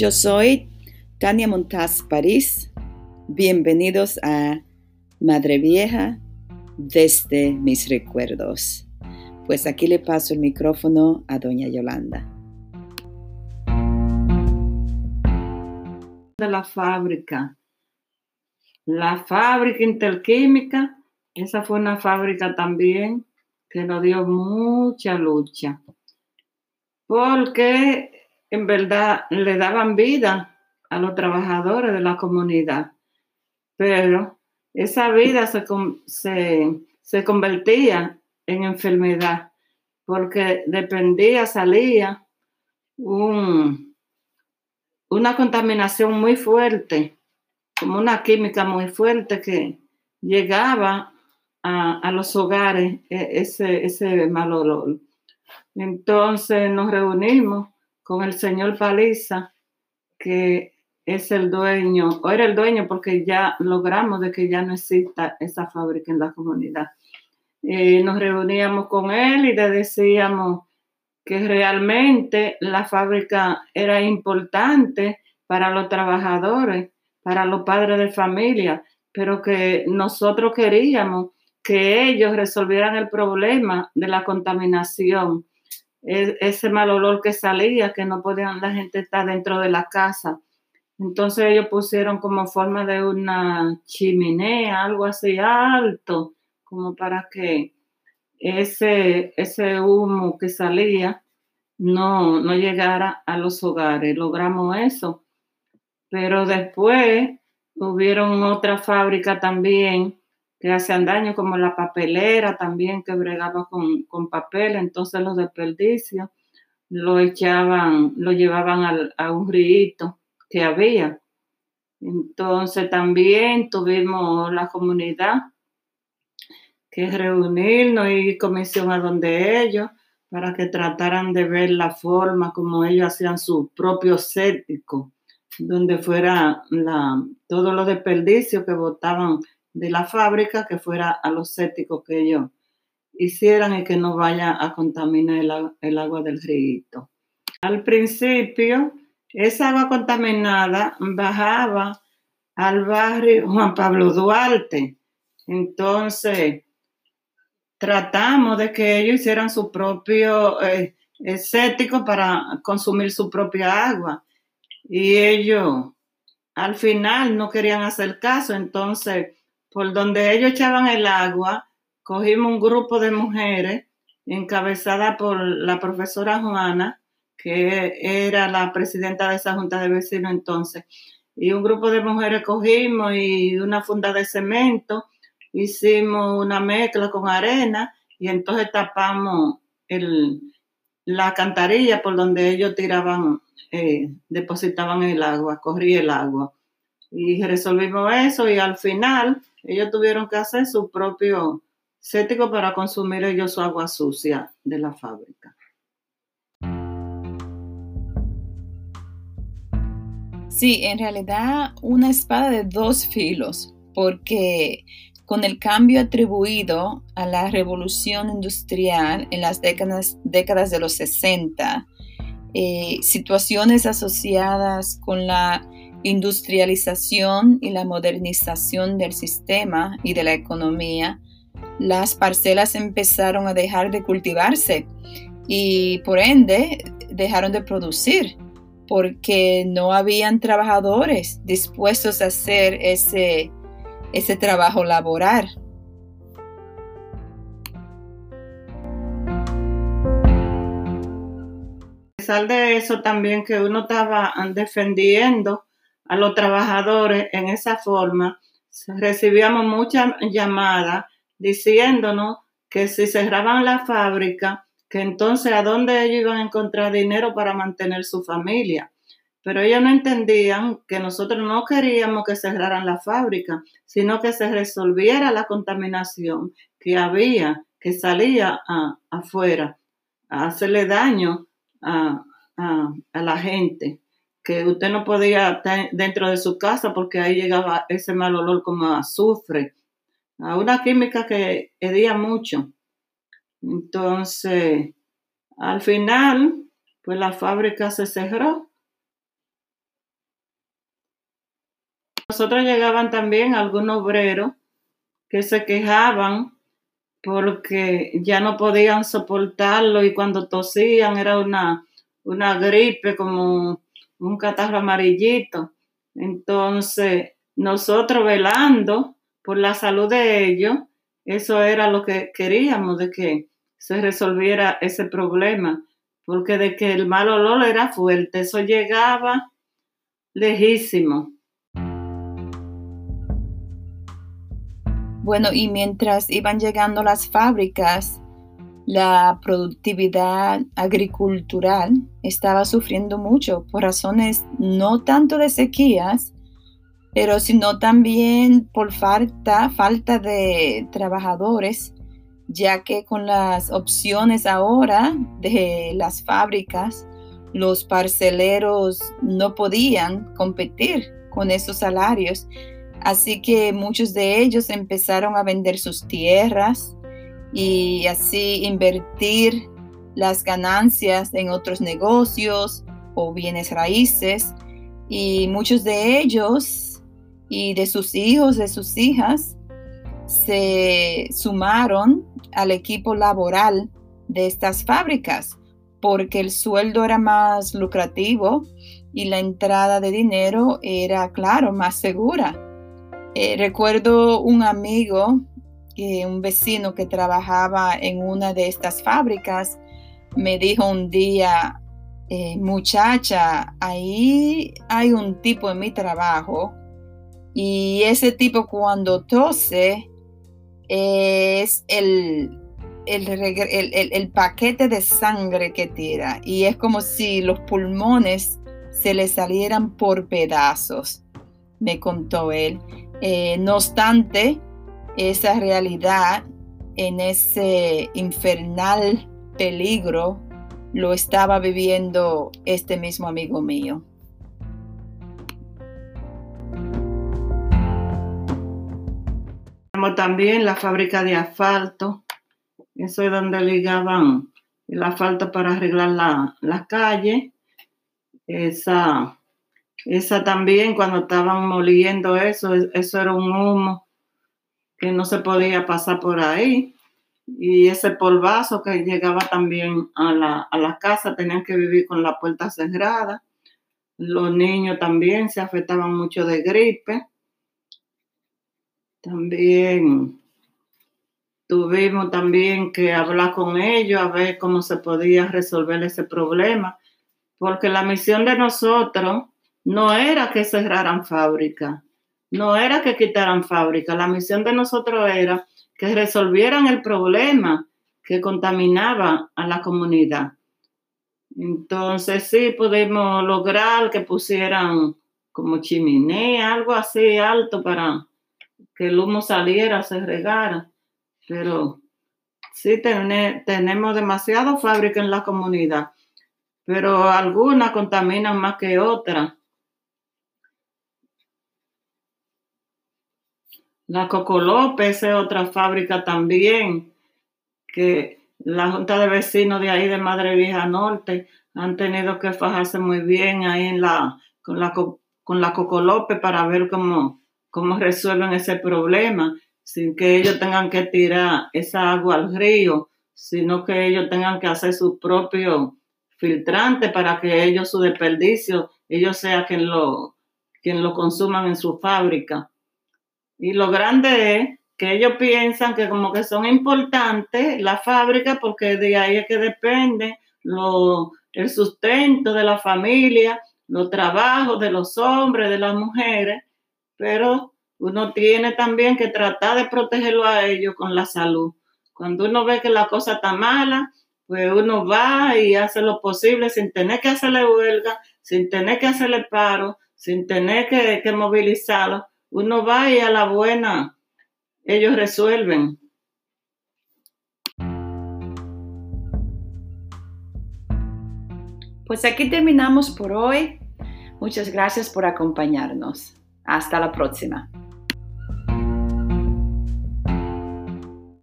Yo soy Tania Montaz París. Bienvenidos a Madre Vieja desde mis recuerdos. Pues aquí le paso el micrófono a doña Yolanda. De la fábrica. La fábrica interquímica, esa fue una fábrica también que nos dio mucha lucha. Porque en verdad le daban vida a los trabajadores de la comunidad, pero esa vida se, se, convertía en enfermedad porque dependía, salía un, una contaminación muy fuerte, como una química muy fuerte que llegaba a, a los hogares e, ese, ese mal olor. Entonces nos reunimos con el señor Paliza, que es el dueño, o era el dueño porque ya logramos de que ya no exista esa fábrica en la comunidad. Eh, nos reuníamos con él y le decíamos que realmente la fábrica era importante para los trabajadores, para los padres de familia, pero que nosotros queríamos que ellos resolvieran el problema de la contaminación ese mal olor que salía, que no podían la gente estar dentro de la casa. Entonces ellos pusieron como forma de una chimenea, algo así alto, como para que ese, ese humo que salía no, no llegara a los hogares. Logramos eso. Pero después hubieron otra fábrica también que hacían daño, como la papelera también que bregaba con, papel, entonces los desperdicios lo echaban, lo llevaban a un río que había. Entonces también tuvimos la comunidad que reunirnos y comisión a donde ellos para que trataran de ver la forma como ellos hacían su propio cértico, donde fuera la, todos los desperdicios que botaban de la fábrica que fuera a los céticos que ellos hicieran y que no vaya a contaminar el, agua del río. Al principio, esa agua contaminada bajaba al barrio Juan Pablo Duarte. Entonces, tratamos de que ellos hicieran su propio eh, para consumir su propia agua. Y ellos al final no querían hacer caso, entonces por donde ellos echaban el agua, cogimos un grupo de mujeres encabezada por la profesora Juana, que era la presidenta de esa junta de vecinos entonces, y un grupo de mujeres cogimos y una funda de cemento, hicimos una mezcla con arena y entonces tapamos la cantarilla por donde ellos tiraban, eh, depositaban el agua, corría el agua. Y resolvimos eso y al final ellos tuvieron que hacer su propio cético para consumir ellos su agua sucia de la fábrica. Sí, en realidad una espada de dos filos, porque con el cambio atribuido a la revolución industrial en las décadas, décadas de los 60, eh, situaciones asociadas con la industrialización y la modernización del sistema y de la economía, las parcelas empezaron a dejar de cultivarse y por ende dejaron de producir porque no habían trabajadores dispuestos a hacer ese, ese trabajo laboral. A pesar de eso también que uno estaba defendiendo a los trabajadores en esa forma, recibíamos muchas llamadas diciéndonos que si cerraban la fábrica, que entonces a dónde ellos iban a encontrar dinero para mantener su familia. Pero ellos no entendían que nosotros no queríamos que cerraran la fábrica, sino que se resolviera la contaminación que había, que salía afuera, a hacerle daño a la gente que usted no podía estar dentro de su casa porque ahí llegaba ese mal olor como azufre, a una química que hedía mucho. Entonces, al final, pues la fábrica se cerró nosotros llegaban también algunos obreros que se quejaban porque ya no podían soportarlo y cuando tosían era una, una gripe como un catarro amarillito. Entonces, nosotros velando por la salud de ellos, eso era lo que queríamos, de que se resolviera ese problema, porque de que el mal olor era fuerte, eso llegaba lejísimo. Bueno, y mientras iban llegando las fábricas, la productividad agricultural estaba sufriendo mucho por razones no tanto de sequías, pero sino también por falta, falta de trabajadores, ya que con las opciones ahora de las fábricas, los parceleros no podían competir con esos salarios. Así que muchos de ellos empezaron a vender sus tierras y así invertir las ganancias en otros negocios o bienes raíces. Y muchos de ellos y de sus hijos, de sus hijas, se sumaron al equipo laboral de estas fábricas porque el sueldo era más lucrativo y la entrada de dinero era, claro, más segura. Eh, recuerdo un amigo, un vecino que trabajaba en una de estas fábricas, me dijo un día, eh, muchacha, ahí hay un tipo en mi trabajo y ese tipo cuando tose es el, el, paquete de sangre que tira y es como si los pulmones se le salieran por pedazos, me contó él. Eh, no obstante, esa realidad en ese infernal peligro lo estaba viviendo este mismo amigo mío. También la fábrica de asfalto, eso es donde ligaban el asfalto para arreglar la, la calle. Esa esa también, cuando estaban moliendo eso, eso era un humo que no se podía pasar por ahí. Y ese polvazo que llegaba también a la, a casa, tenían que vivir con la puerta cerrada. Los niños también se afectaban mucho de gripe. También tuvimos también que hablar con ellos a ver cómo se podía resolver ese problema, porque la misión de nosotros no era que cerraran fábrica, no era que quitaran fábrica. La misión de nosotros era que resolvieran el problema que contaminaba a la comunidad. Entonces sí pudimos lograr que pusieran como chimenea, algo así alto para que el humo saliera, se regara. Pero sí tenemos demasiada fábrica en la comunidad, pero algunas contaminan más que otras. La Coco López es otra fábrica también, que la Junta de Vecinos de ahí de Madre Vieja Norte han tenido que fajarse muy bien ahí en la, con, la, con la Coco para ver cómo, cómo resuelven ese problema, sin que ellos tengan que tirar esa agua al río, sino que ellos tengan que hacer su propio filtrante para que ellos su desperdicio, ellos sean quien lo, quien lo consuman en su fábrica. Y lo grande es que ellos piensan que como que son importantes la fábrica porque de ahí es que depende lo, el sustento de la familia, los trabajos de los hombres, de las mujeres, pero uno tiene también que tratar de protegerlo a ellos con la salud. Cuando uno ve que la cosa está mala, pues uno va y hace lo posible sin tener que hacerle huelga, sin tener que hacerle paro, sin tener que, que movilizarlo, uno va y a la buena, ellos resuelven. Pues aquí terminamos por hoy. Muchas gracias por acompañarnos. Hasta la próxima.